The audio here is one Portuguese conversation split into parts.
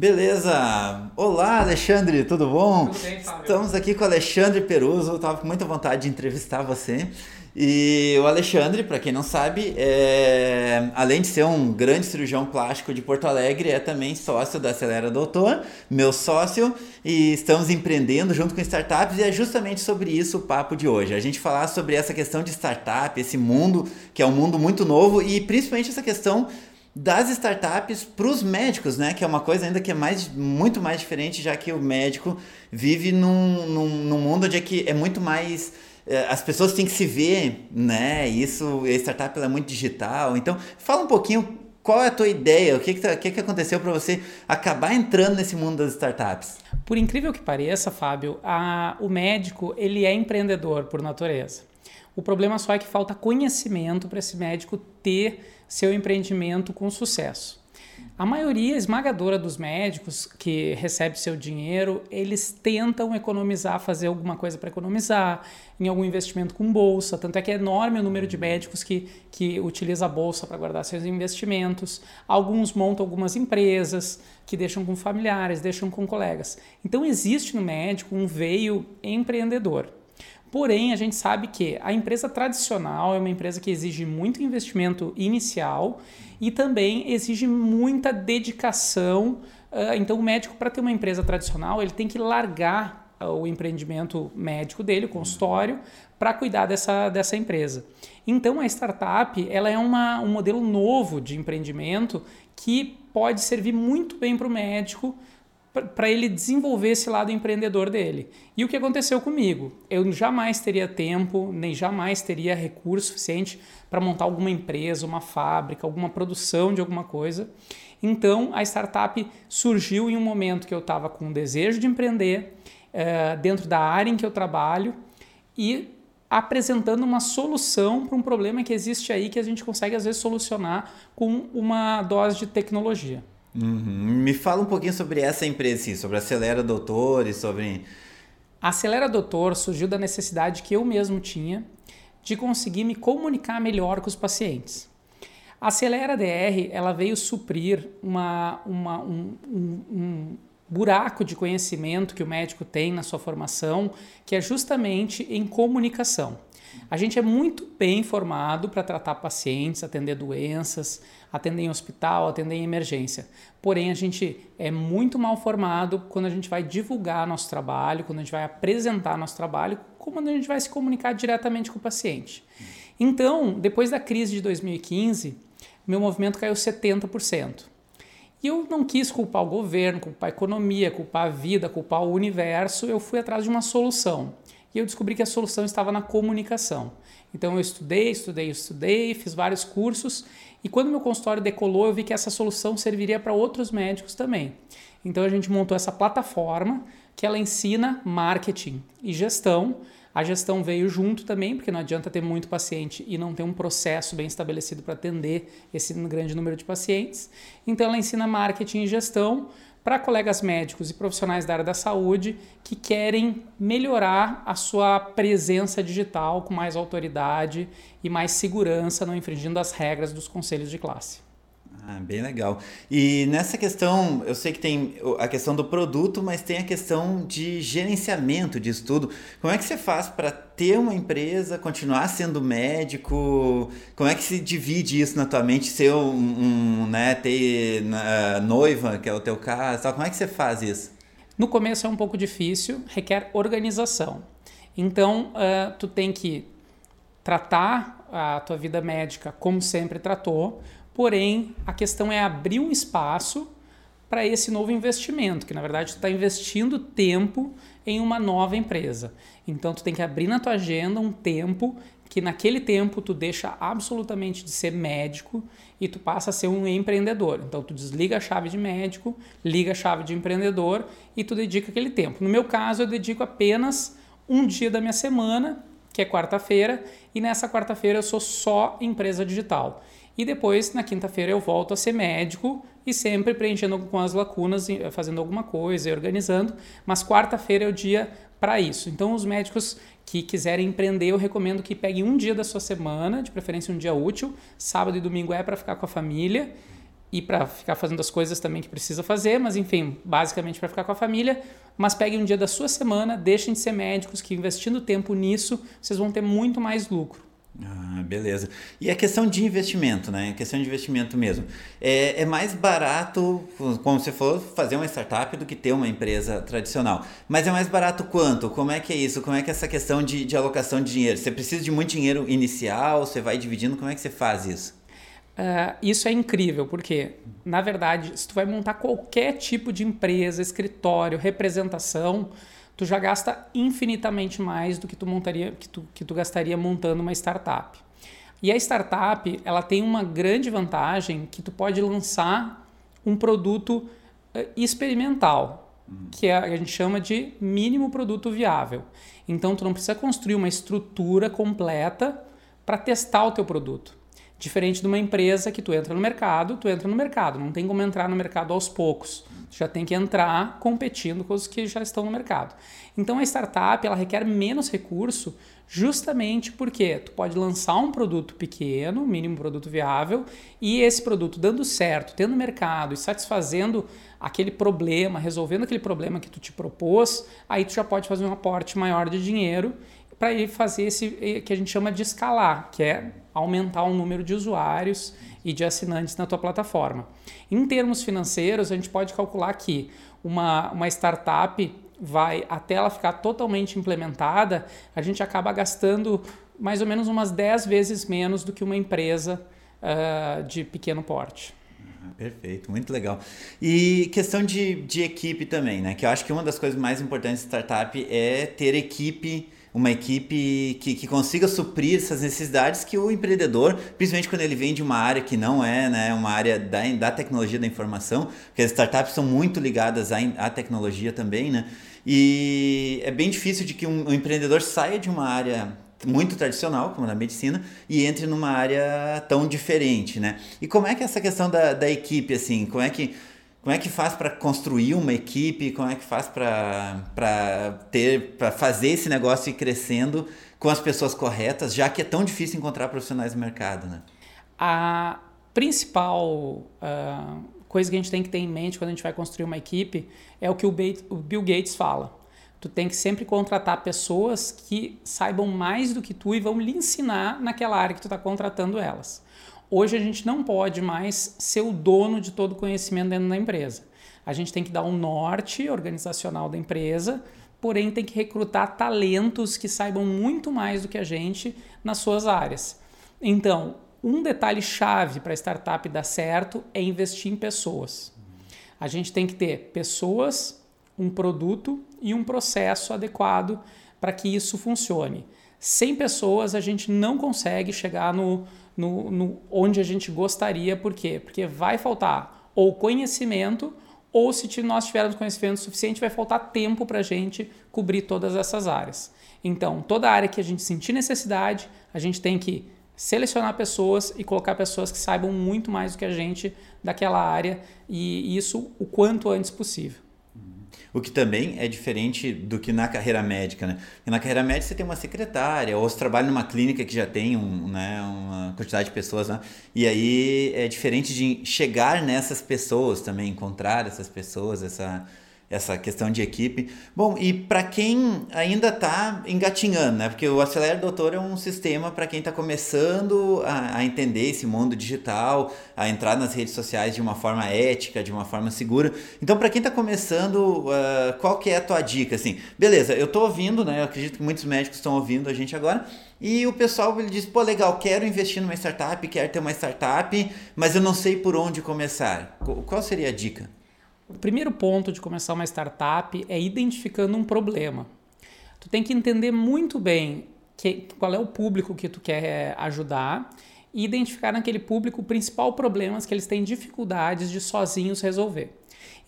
Beleza! Olá, Alexandre, tudo bom? Tudo bem, Fábio? Estamos aqui com o Alexandre Peruso, estava com muita vontade de entrevistar você. E o Alexandre, para quem não sabe, é... além de ser um grande cirurgião plástico de Porto Alegre, é também sócio da Acelera Doutor, meu sócio, e estamos empreendendo junto com startups e é justamente sobre isso o papo de hoje. A gente falar sobre essa questão de startup, esse mundo que é um mundo muito novo e principalmente essa questão das startups para os médicos, né? Que é uma coisa ainda que é mais, muito mais diferente, já que o médico vive num, num, num mundo onde é, que é muito mais é, as pessoas têm que se ver, né? Isso, a startup é muito digital. Então, fala um pouquinho qual é a tua ideia, o que que, tá, que, que aconteceu para você acabar entrando nesse mundo das startups? Por incrível que pareça, Fábio, a, o médico ele é empreendedor por natureza. O problema só é que falta conhecimento para esse médico ter seu empreendimento com sucesso. A maioria esmagadora dos médicos que recebe seu dinheiro, eles tentam economizar, fazer alguma coisa para economizar, em algum investimento com bolsa. Tanto é que é enorme o número de médicos que, que utiliza a bolsa para guardar seus investimentos. Alguns montam algumas empresas que deixam com familiares, deixam com colegas. Então existe no médico um veio empreendedor. Porém, a gente sabe que a empresa tradicional é uma empresa que exige muito investimento inicial e também exige muita dedicação. Ah, então, o médico, para ter uma empresa tradicional, ele tem que largar ah, o empreendimento médico dele, o consultório, para cuidar dessa, dessa empresa. Então, a startup ela é uma, um modelo novo de empreendimento que pode servir muito bem para o médico para ele desenvolver esse lado empreendedor dele. E o que aconteceu comigo? Eu jamais teria tempo, nem jamais teria recurso suficiente para montar alguma empresa, uma fábrica, alguma produção de alguma coisa. Então a startup surgiu em um momento que eu estava com o desejo de empreender é, dentro da área em que eu trabalho e apresentando uma solução para um problema que existe aí que a gente consegue às vezes solucionar com uma dose de tecnologia. Uhum. Me fala um pouquinho sobre essa empresa, assim, sobre Acelera Doutores, sobre... A Acelera Doutor surgiu da necessidade que eu mesmo tinha de conseguir me comunicar melhor com os pacientes. A Acelera DR ela veio suprir uma, uma, um, um, um buraco de conhecimento que o médico tem na sua formação, que é justamente em comunicação. A gente é muito bem formado para tratar pacientes, atender doenças, atender em hospital, atender em emergência. Porém, a gente é muito mal formado quando a gente vai divulgar nosso trabalho, quando a gente vai apresentar nosso trabalho, quando a gente vai se comunicar diretamente com o paciente. Então, depois da crise de 2015, meu movimento caiu 70%. E eu não quis culpar o governo, culpar a economia, culpar a vida, culpar o universo, eu fui atrás de uma solução. E eu descobri que a solução estava na comunicação. Então eu estudei, estudei, estudei, fiz vários cursos e quando meu consultório decolou, eu vi que essa solução serviria para outros médicos também. Então a gente montou essa plataforma que ela ensina marketing e gestão. A gestão veio junto também, porque não adianta ter muito paciente e não ter um processo bem estabelecido para atender esse grande número de pacientes. Então ela ensina marketing e gestão para colegas médicos e profissionais da área da saúde que querem melhorar a sua presença digital com mais autoridade e mais segurança, não infringindo as regras dos conselhos de classe. Ah, bem legal. E nessa questão, eu sei que tem a questão do produto, mas tem a questão de gerenciamento disso tudo. Como é que você faz para ter uma empresa, continuar sendo médico? Como é que se divide isso na tua mente? Ser um, um né, ter noiva, que é o teu caso, tal. como é que você faz isso? No começo é um pouco difícil, requer organização. Então, uh, tu tem que tratar a tua vida médica como sempre tratou, Porém, a questão é abrir um espaço para esse novo investimento, que na verdade tu está investindo tempo em uma nova empresa. Então tu tem que abrir na tua agenda um tempo que naquele tempo tu deixa absolutamente de ser médico e tu passa a ser um empreendedor. Então tu desliga a chave de médico, liga a chave de empreendedor e tu dedica aquele tempo. No meu caso, eu dedico apenas um dia da minha semana, que é quarta-feira, e nessa quarta-feira eu sou só empresa digital. E depois, na quinta-feira, eu volto a ser médico e sempre preenchendo com as lacunas, fazendo alguma coisa e organizando. Mas quarta-feira é o dia para isso. Então, os médicos que quiserem empreender, eu recomendo que peguem um dia da sua semana, de preferência um dia útil. Sábado e domingo é para ficar com a família. e para ficar fazendo as coisas também que precisa fazer, mas enfim, basicamente para ficar com a família. Mas peguem um dia da sua semana, deixem de ser médicos, que investindo tempo nisso, vocês vão ter muito mais lucro. Ah, beleza. E a questão de investimento, né? A questão de investimento mesmo. É, é mais barato, como você falou, fazer uma startup do que ter uma empresa tradicional. Mas é mais barato quanto? Como é que é isso? Como é que é essa questão de, de alocação de dinheiro? Você precisa de muito dinheiro inicial? Você vai dividindo? Como é que você faz isso? Uh, isso é incrível, porque, na verdade, se tu vai montar qualquer tipo de empresa, escritório, representação, tu já gasta infinitamente mais do que tu montaria, que tu, que tu gastaria montando uma startup. E a startup, ela tem uma grande vantagem que tu pode lançar um produto uh, experimental, que é, a gente chama de mínimo produto viável. Então tu não precisa construir uma estrutura completa para testar o teu produto. Diferente de uma empresa que tu entra no mercado, tu entra no mercado, não tem como entrar no mercado aos poucos. Tu já tem que entrar competindo com os que já estão no mercado. Então a startup ela requer menos recurso justamente porque tu pode lançar um produto pequeno, mínimo produto viável, e esse produto dando certo, tendo mercado e satisfazendo aquele problema, resolvendo aquele problema que tu te propôs, aí tu já pode fazer um aporte maior de dinheiro para ele fazer esse que a gente chama de escalar, que é aumentar o número de usuários e de assinantes na tua plataforma. Em termos financeiros, a gente pode calcular que uma, uma startup vai, até ela ficar totalmente implementada, a gente acaba gastando mais ou menos umas 10 vezes menos do que uma empresa uh, de pequeno porte. Perfeito, muito legal. E questão de, de equipe também, né? Que eu acho que uma das coisas mais importantes de startup é ter equipe uma equipe que, que consiga suprir essas necessidades que o empreendedor, principalmente quando ele vem de uma área que não é né, uma área da, da tecnologia da informação, porque as startups são muito ligadas à, à tecnologia também, né? E é bem difícil de que um, um empreendedor saia de uma área muito tradicional, como na medicina, e entre numa área tão diferente, né? E como é que é essa questão da, da equipe, assim, como é que como é que faz para construir uma equipe? Como é que faz para ter para fazer esse negócio ir crescendo com as pessoas corretas, já que é tão difícil encontrar profissionais no mercado, né? A principal uh, coisa que a gente tem que ter em mente quando a gente vai construir uma equipe é o que o, o Bill Gates fala. Tu tem que sempre contratar pessoas que saibam mais do que tu e vão lhe ensinar naquela área que tu está contratando elas. Hoje a gente não pode mais ser o dono de todo o conhecimento dentro da empresa. A gente tem que dar um norte organizacional da empresa, porém tem que recrutar talentos que saibam muito mais do que a gente nas suas áreas. Então, um detalhe chave para a startup dar certo é investir em pessoas. A gente tem que ter pessoas, um produto e um processo adequado para que isso funcione. Sem pessoas, a gente não consegue chegar no, no, no, onde a gente gostaria. Por quê? Porque vai faltar ou conhecimento, ou se nós tivermos conhecimento suficiente, vai faltar tempo para a gente cobrir todas essas áreas. Então, toda área que a gente sentir necessidade, a gente tem que selecionar pessoas e colocar pessoas que saibam muito mais do que a gente daquela área e isso o quanto antes possível. O que também é diferente do que na carreira médica, né? Porque na carreira médica você tem uma secretária, ou você trabalha numa clínica que já tem um, né, uma quantidade de pessoas, né? E aí é diferente de chegar nessas pessoas também, encontrar essas pessoas, essa essa questão de equipe. Bom, e para quem ainda está engatinhando, né? Porque o Acelera Doutor é um sistema para quem está começando a, a, entender esse mundo digital, a entrar nas redes sociais de uma forma ética, de uma forma segura. Então, para quem está começando, uh, qual que é a tua dica? Assim, beleza, eu estou ouvindo, né? Eu acredito que muitos médicos estão ouvindo a gente agora. E o pessoal ele diz: pô, legal, quero investir numa startup, quero ter uma startup, mas eu não sei por onde começar. Qual seria a dica? O primeiro ponto de começar uma startup é identificando um problema. Tu tem que entender muito bem que, qual é o público que tu quer ajudar e identificar naquele público o principal problema que eles têm dificuldades de sozinhos resolver.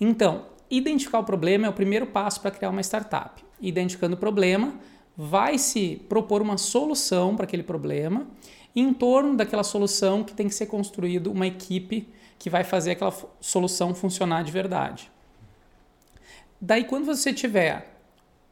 Então, identificar o problema é o primeiro passo para criar uma startup. Identificando o problema, vai se propor uma solução para aquele problema e em torno daquela solução que tem que ser construído uma equipe que vai fazer aquela solução funcionar de verdade. Daí, quando você tiver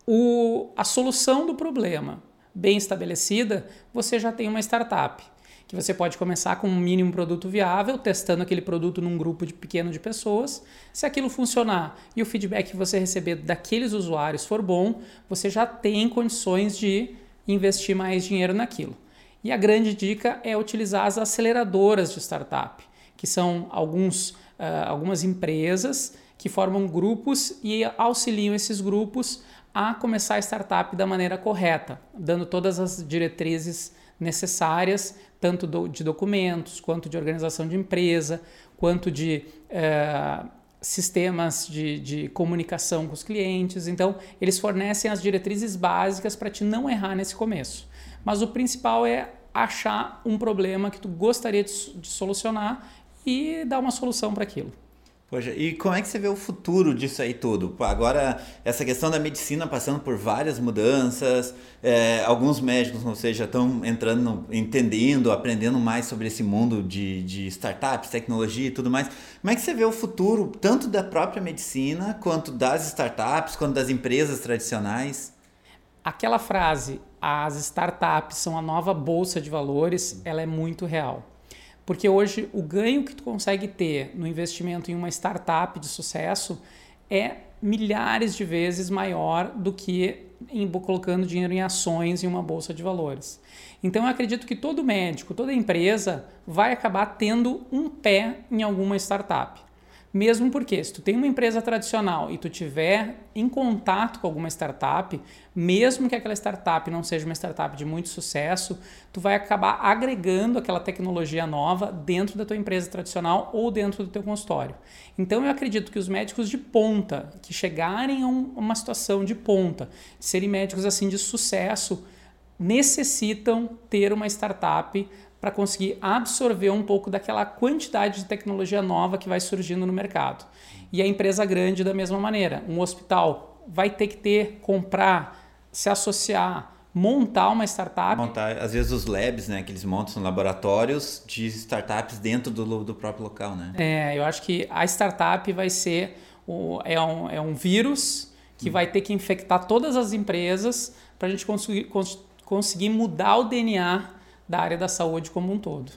o, a solução do problema bem estabelecida, você já tem uma startup, que você pode começar com um mínimo produto viável, testando aquele produto num grupo de pequeno de pessoas. Se aquilo funcionar e o feedback que você receber daqueles usuários for bom, você já tem condições de investir mais dinheiro naquilo. E a grande dica é utilizar as aceleradoras de startup, que são alguns, uh, algumas empresas que formam grupos e auxiliam esses grupos a começar a startup da maneira correta, dando todas as diretrizes necessárias, tanto do, de documentos, quanto de organização de empresa, quanto de uh, sistemas de, de comunicação com os clientes. Então, eles fornecem as diretrizes básicas para te não errar nesse começo. Mas o principal é achar um problema que tu gostaria de, de solucionar e dar uma solução para aquilo. Poxa, e como é que você vê o futuro disso aí tudo? Agora, essa questão da medicina passando por várias mudanças, é, alguns médicos, ou seja, estão entrando, entendendo, aprendendo mais sobre esse mundo de, de startups, tecnologia e tudo mais. Como é que você vê o futuro, tanto da própria medicina, quanto das startups, quanto das empresas tradicionais? Aquela frase, as startups são a nova bolsa de valores, ela é muito real. Porque hoje o ganho que tu consegue ter no investimento em uma startup de sucesso é milhares de vezes maior do que em, colocando dinheiro em ações em uma bolsa de valores. Então eu acredito que todo médico, toda empresa vai acabar tendo um pé em alguma startup. Mesmo porque se tu tem uma empresa tradicional e tu tiver em contato com alguma startup, mesmo que aquela startup não seja uma startup de muito sucesso, tu vai acabar agregando aquela tecnologia nova dentro da tua empresa tradicional ou dentro do teu consultório. Então eu acredito que os médicos de ponta, que chegarem a um, uma situação de ponta, de serem médicos assim de sucesso, necessitam ter uma startup para conseguir absorver um pouco daquela quantidade de tecnologia nova que vai surgindo no mercado. E a empresa grande da mesma maneira. Um hospital vai ter que ter, comprar, se associar, montar uma startup. Montar, às vezes, os labs, né, que eles montam são laboratórios de startups dentro do, do próprio local, né? É, eu acho que a startup vai ser o, é, um, é um vírus que hum. vai ter que infectar todas as empresas para a gente conseguir, cons, conseguir mudar o DNA da área da saúde como um todo.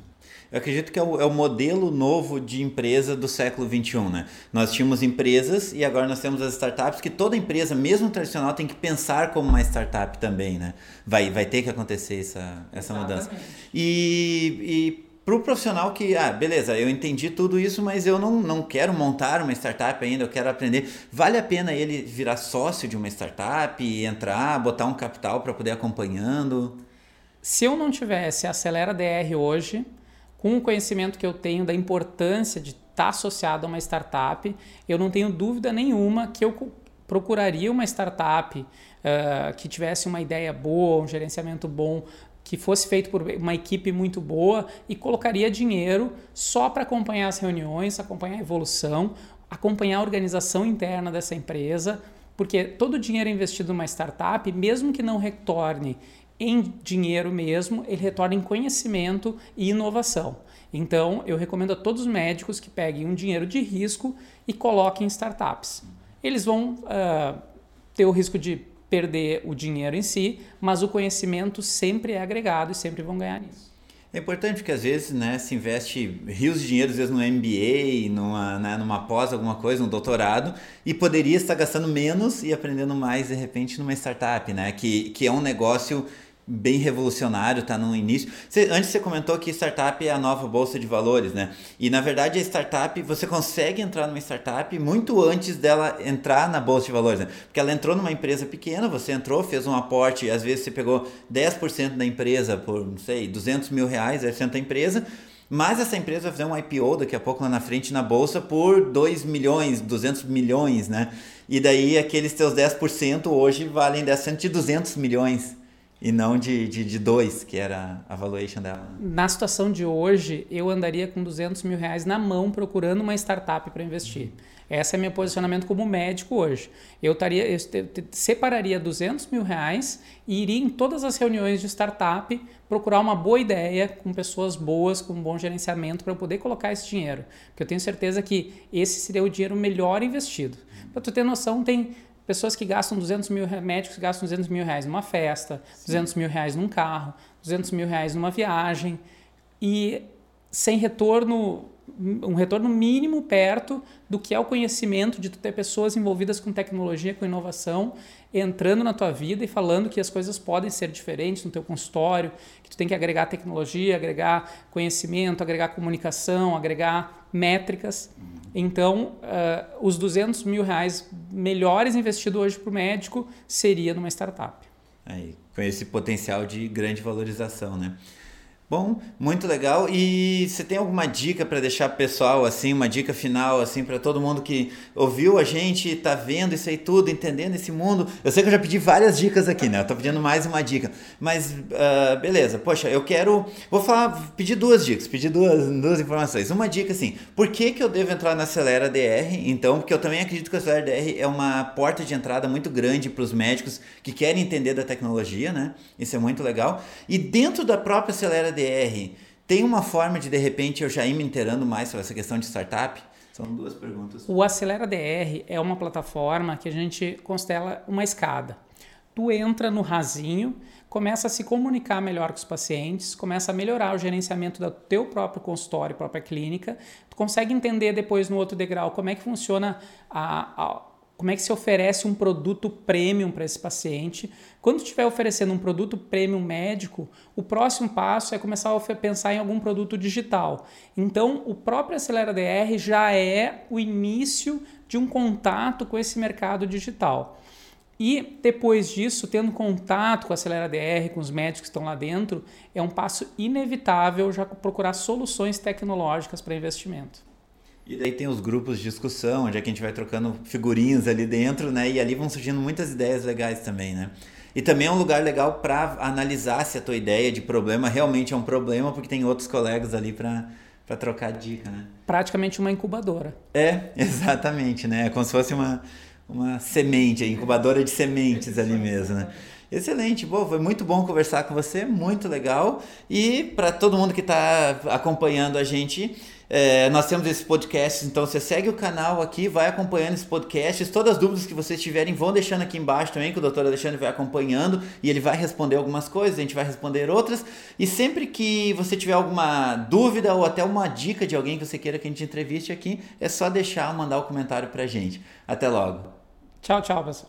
Eu acredito que é o, é o, modelo novo de empresa do século XXI, né? Nós tínhamos empresas e agora nós temos as startups que toda empresa, mesmo tradicional, tem que pensar como uma startup também, né? Vai, vai ter que acontecer essa, essa mudança. E, e para o profissional que, ah, beleza, eu entendi tudo isso, mas eu não, não quero montar uma startup ainda, eu quero aprender. Vale a pena ele virar sócio de uma startup, entrar, botar um capital para poder acompanhando? Se eu não tivesse Acelera DR hoje, com o conhecimento que eu tenho da importância de estar tá associado a uma startup, eu não tenho dúvida nenhuma que eu procuraria uma startup uh, que tivesse uma ideia boa, um gerenciamento bom, que fosse feito por uma equipe muito boa e colocaria dinheiro só para acompanhar as reuniões, acompanhar a evolução, acompanhar a organização interna dessa empresa, porque todo o dinheiro investido numa startup, mesmo que não retorne em dinheiro mesmo, ele retorna em conhecimento e inovação. Então, eu recomendo a todos os médicos que peguem um dinheiro de risco e coloquem em startups. Eles vão uh, ter o risco de perder o dinheiro em si, mas o conhecimento sempre é agregado e sempre vão ganhar nisso. É importante porque às vezes né, se investe rios de dinheiro, às vezes no MBA, numa, né, numa pós, alguma coisa, um doutorado, e poderia estar gastando menos e aprendendo mais de repente numa startup, né? Que, que é um negócio bem revolucionário, tá no início. Você, antes você comentou que startup é a nova bolsa de valores, né? E na verdade a startup, você consegue entrar numa startup muito antes dela entrar na bolsa de valores, né? Porque ela entrou numa empresa pequena, você entrou, fez um aporte, às vezes você pegou 10% da empresa por, não sei, 200 mil reais, 10% da empresa, mas essa empresa vai fazer um IPO daqui a pouco lá na frente na bolsa por 2 milhões, 200 milhões, né? E daí aqueles teus 10% hoje valem 10% de 200 milhões e não de, de, de dois, que era a valuation dela. Na situação de hoje, eu andaria com 200 mil reais na mão procurando uma startup para investir. Esse é meu posicionamento como médico hoje. Eu, taria, eu separaria 200 mil reais e iria em todas as reuniões de startup procurar uma boa ideia com pessoas boas, com um bom gerenciamento para poder colocar esse dinheiro. Porque eu tenho certeza que esse seria o dinheiro melhor investido. Para tu ter noção, tem Pessoas que gastam 200 mil, médicos que gastam 200 mil reais numa festa, Sim. 200 mil reais num carro, 200 mil reais numa viagem. e sem retorno um retorno mínimo perto do que é o conhecimento de tu ter pessoas envolvidas com tecnologia, com inovação, entrando na tua vida e falando que as coisas podem ser diferentes no teu consultório, que tu tem que agregar tecnologia, agregar conhecimento, agregar comunicação, agregar métricas. Então, uh, os 200 mil reais melhores investidos hoje para o médico seria numa startup. Aí, com esse potencial de grande valorização, né? Bom, muito legal. E você tem alguma dica para deixar pessoal assim, uma dica final assim para todo mundo que ouviu a gente, tá vendo isso aí tudo, entendendo esse mundo? Eu sei que eu já pedi várias dicas aqui, né? Eu tô pedindo mais uma dica, mas uh, beleza. Poxa, eu quero, vou falar, pedir duas dicas, pedir duas, duas informações. Uma dica assim, por que que eu devo entrar na Acelera DR? Então, porque eu também acredito que a Acelera DR é uma porta de entrada muito grande para os médicos que querem entender da tecnologia, né? Isso é muito legal. E dentro da própria Acelera DR, tem uma forma de, de repente, eu já ir me inteirando mais sobre essa questão de startup? São duas perguntas. O Acelera DR é uma plataforma que a gente constela uma escada. Tu entra no rasinho, começa a se comunicar melhor com os pacientes, começa a melhorar o gerenciamento do teu próprio consultório, própria clínica. Tu consegue entender depois no outro degrau como é que funciona a, a como é que se oferece um produto premium para esse paciente. Quando estiver oferecendo um produto premium médico, o próximo passo é começar a pensar em algum produto digital. Então, o próprio Acelera DR já é o início de um contato com esse mercado digital. E depois disso, tendo contato com a Acelera DR, com os médicos que estão lá dentro, é um passo inevitável já procurar soluções tecnológicas para investimento. E daí tem os grupos de discussão, onde é que a gente vai trocando figurinhas ali dentro, né? E ali vão surgindo muitas ideias legais também, né? E também é um lugar legal para analisar se a tua ideia de problema realmente é um problema, porque tem outros colegas ali para para trocar dica, né? Praticamente uma incubadora. É, exatamente, né? É como se fosse uma, uma semente, incubadora de sementes ali mesmo, né? Excelente, bom, foi muito bom conversar com você, muito legal. E para todo mundo que está acompanhando a gente, é, nós temos esse podcast, então você segue o canal aqui, vai acompanhando esse podcast. Todas as dúvidas que vocês tiverem, vão deixando aqui embaixo também, que o doutor Alexandre vai acompanhando e ele vai responder algumas coisas, a gente vai responder outras. E sempre que você tiver alguma dúvida ou até uma dica de alguém que você queira que a gente entreviste aqui, é só deixar, mandar o um comentário pra gente. Até logo. Tchau, tchau, pessoal.